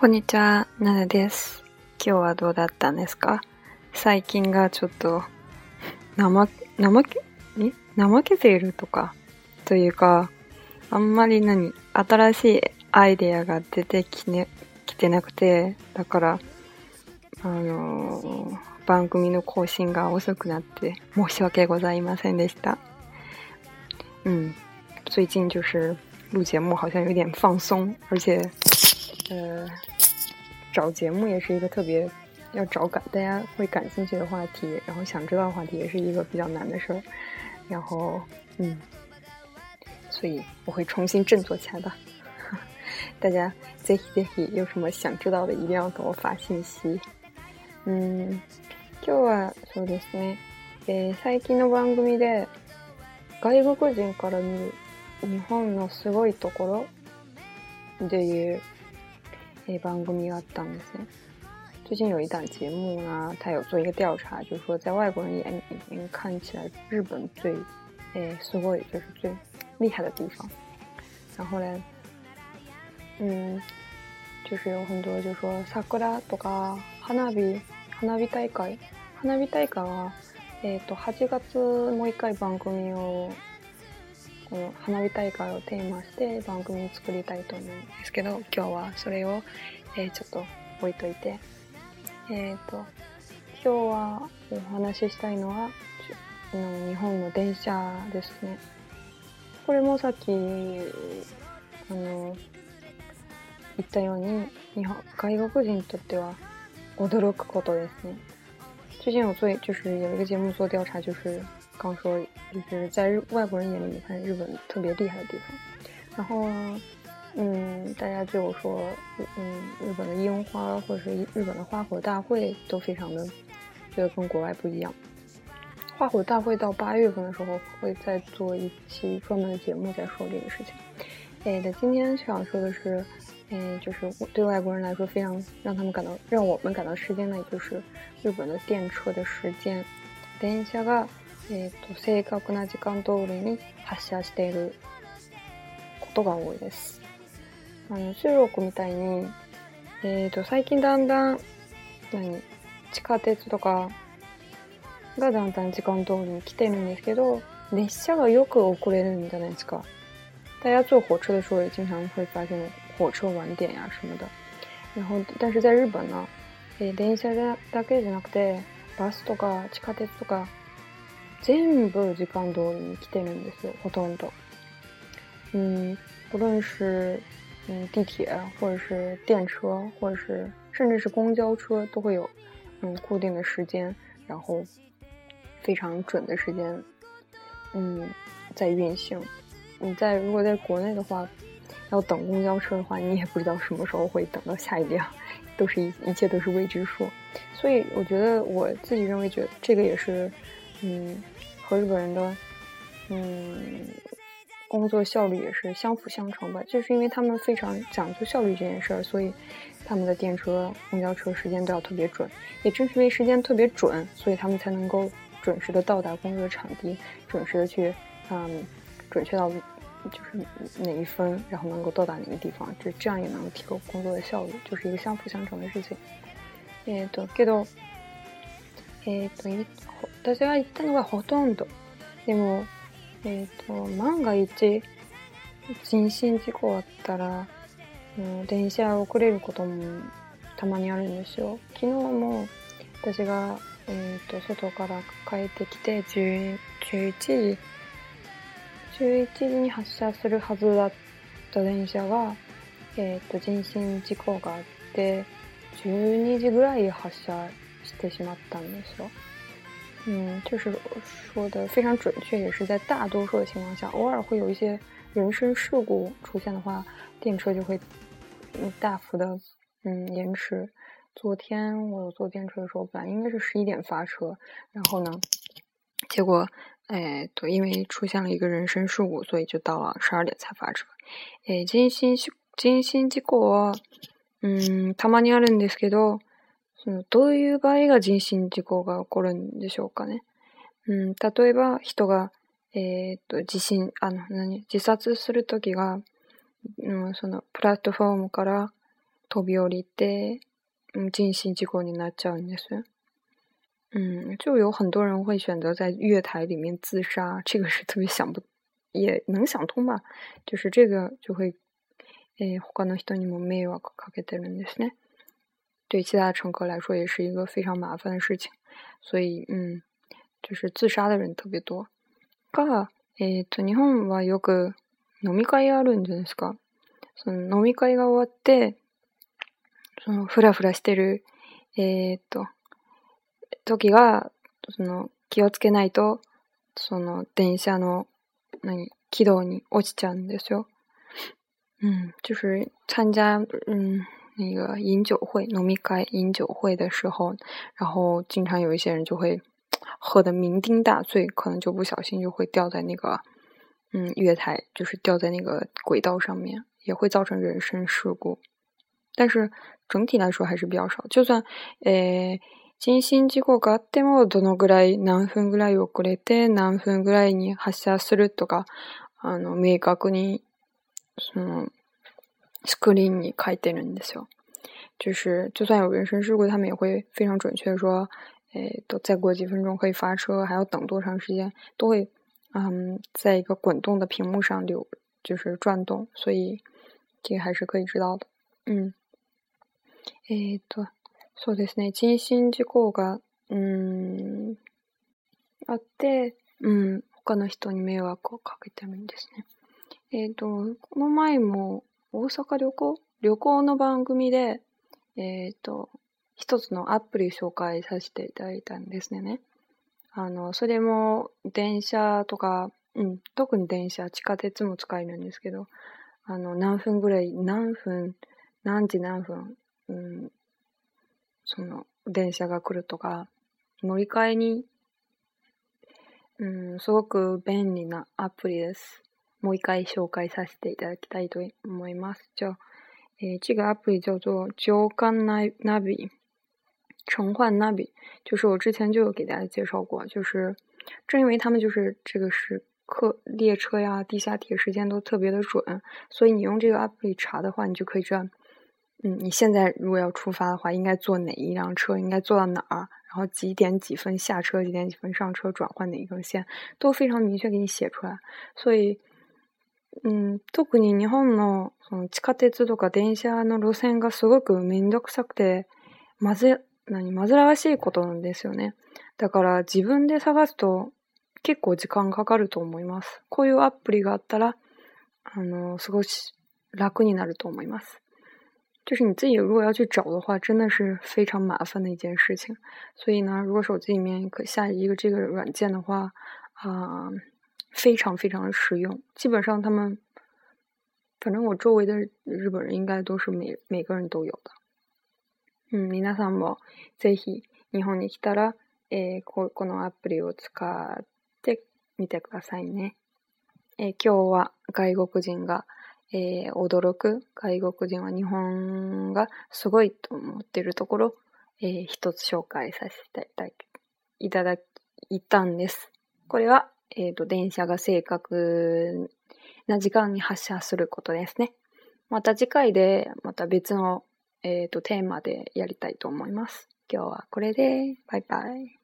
こんにちは、ななです。今日はどうだったんですか？最近がちょっと、怠け、怠け、え？怠けているとか、というか、あんまり何、新しいアイデアが出てきね、きてなくて、だから、あのー番組の更新が遅くなって申し訳ございませんでした。嗯，最近就是录节目好像有点放松，而且，呃，找节目也是一个特别要找感大家会感兴趣的话题，然后想知道的话题也是一个比较难的事儿。然后，嗯，所以我会重新振作起来的。大家ぜひぜひ有什么想知道的，一定要给我发信息。うん、今日はそうですね、えー最近の番組で外国人から見る日本のすごいところっていう、 えー番組があったんですね。最近有一档节目呢，它有做一个调查，就是说在外国人眼里面看起来日本最，诶，すごい就是最厉害的地方。然后呢，嗯，就是有很多就说桜とか花火花火大会花火大会はえっ、と8月もう一回番組を この花火大会をテーマして番組を作りたいと思うんですけど今日はそれを、えーちょっと置いといて。えっ、と今日はお話ししたいのは日本の電車ですね。これもさっきあの言ったように日本外国人にとっては驚くことですね。最近有做，就是有一个节目做调查，就是刚说，就是在日外国人眼里面看日本特别厉害的地方。然后，嗯，大家对我说，嗯，日本的樱花或者是日本的花火大会都非常的觉得跟国外不一样。花火大会到八月份的时候会再做一期专门的节目再说这个事情。哎，那今天想说的是，嗯，就是我对外国人来说非常让他们感到让我们感到时间呢，也就是日本的电车的时间。電車が、えー、と正確な時間通りに発車していることが多いです。あの中国みたいに、えー、と最近だんだん何地下鉄とかがだんだん時間通りに来てるんですけど列車がよく遅れるんじゃないですか。大家坐火车的时候也经常会发现火车晚点呀什么的。然后，但是在日本呢，えー電車だけじゃなくて、バスとか地下鉄とか、全部時間通りに来てるんですよ、ほとんど。嗯，不论是嗯地铁，或者是电车，或者是甚至是公交车，都会有嗯固定的时间，然后非常准的时间，嗯，在运行。你在如果在国内的话，要等公交车的话，你也不知道什么时候会等到下一辆，都是一一切都是未知数。所以我觉得我自己认为，觉得这个也是， 嗯，和日本人的，嗯，工作效率也是相辅相成吧。就是因为他们非常讲究效率这件事儿，所以他们的电车、公交车时间都要特别准。也正是因为时间特别准，所以他们才能够准时的到达工作场地，准时的去，嗯，准确到就是哪一分，然后能够到达哪个地方，这这样也能提高工作的效率，就是一个相辅相成的事情。えっ、と、けど、 えっ、と、私が行ったのがほとんど。でも、えっ、と、万が一、人身事故あったら、うん電車遅れることもたまにあるんですよ。昨日も私が、えっ、と、外から帰ってきて、10 11時、11時に発車するはずだった電車が、えっ、と、人身事故があって、12時ぐらい発車してしまったんですよ。嗯，就是说的非常准确，也是在大多数的情况下，偶尔会有一些人身事故出现的话，电车就会嗯大幅的嗯延迟。昨天我有坐电车的时候，本来应该是十一点发车，然后呢，结果哎对，因为出现了一个人身事故，所以就到了十二点才发车。えー人身し人身事故はうんたまにあるんですけど、 そのどういう場合が人身事故が起こるんでしょうかね。うん、例えば人が、えーっと、自身、あの、何、自殺するときが、うん、そのプラットフォームから飛び降りて、人身事故になっちゃうんです。嗯，就有很多人会选择在月台里面自杀，这个是特别想不，也能想通吧？就是这个就会，诶，他の人にも迷惑かけてるんですね。对其他乘客来说也是一个非常麻烦的事情，所以嗯，就是自杀的人特别多。が、えっと日本はよく飲み会あるんじゃないですか？その飲み会が終わって、そのふらふらしてる、えっと、時が、その気をつけないと、その電車の、何、軌道に落ちちゃうんですよ。嗯，就是参加嗯那个饮酒会、农民会饮酒会的时候，然后经常有一些人就会喝得酩酊大醉，可能就不小心就会掉在那个嗯月台，就是掉在那个轨道上面，也会造成人身事故。但是整体来说还是比较少。就算诶人身事故があってもどのぐらい何分ぐらい遅れて何分ぐらいに発車するとかあの明確にその スクリーンに書いてるんですよ。就是，就算有人身事故，他们也会非常准确说，诶，都再过几分钟可以发车，还要等多长时间，都会，嗯，在一个滚动的屏幕上流，就是转动，所以这个还是可以知道的。嗯，えっと、そうですね。人身事故が、うん、あって、うん、他の人に迷惑をかけてもいいんですね。えっと、この前も、 大阪旅行？旅行の番組で、えっ、と、一つのアプリ紹介させていただいたんですね。あの、それも電車とか、うん、特に電車、地下鉄も使えるんですけど、あの、何分ぐらい、何分、何時何分、うん、その、電車が来るとか、乗り換えに、うん、すごく便利なアプリです。もう一回紹介させていただきたいと思います。じゃあ、诶，这个 app 叫做 Jogan Navi，乘换 Navi，就是我之前就有给大家介绍过，就是正因为他们就是这个是客列车呀、地下铁时间都特别的准，所以你用这个 app 里查的话，你就可以知道，嗯，你现在如果要出发的话，应该坐哪一辆车，应该坐到哪儿，然后几点几分下车，几点几分上车，转换哪一根线，都非常明确给你写出来，所以。 うん、特に日本のその地下鉄とか電車の路線がすごくめんどくさくて、まず、何、煩わしいことなんですよね。だから自分で探すと結構時間かかると思います。こういうアプリがあったら、あの、少し楽になると思います。就是你自己如果要去找的话，真的是非常麻烦的一件事情。所以呢，如果手机里面可下一个这个软件的话，啊、呃。非常非常的实用，基本上他们，反正我周围的日本人应该都是每每个人都有的。うん、皆さんもぜひ日本に来たら、えー、ここのアプリを使ってみてくださいね。えー、今日は外国人が、えー、驚く外国人は日本がすごいと思ってるところ、えー、一つ紹介させていただいたんです。これはえっ、ー、と、電車が正確な時間に発車することですね。また次回で、また別の、えっ、ー、と、テーマでやりたいと思います。今日はこれで、バイバイ。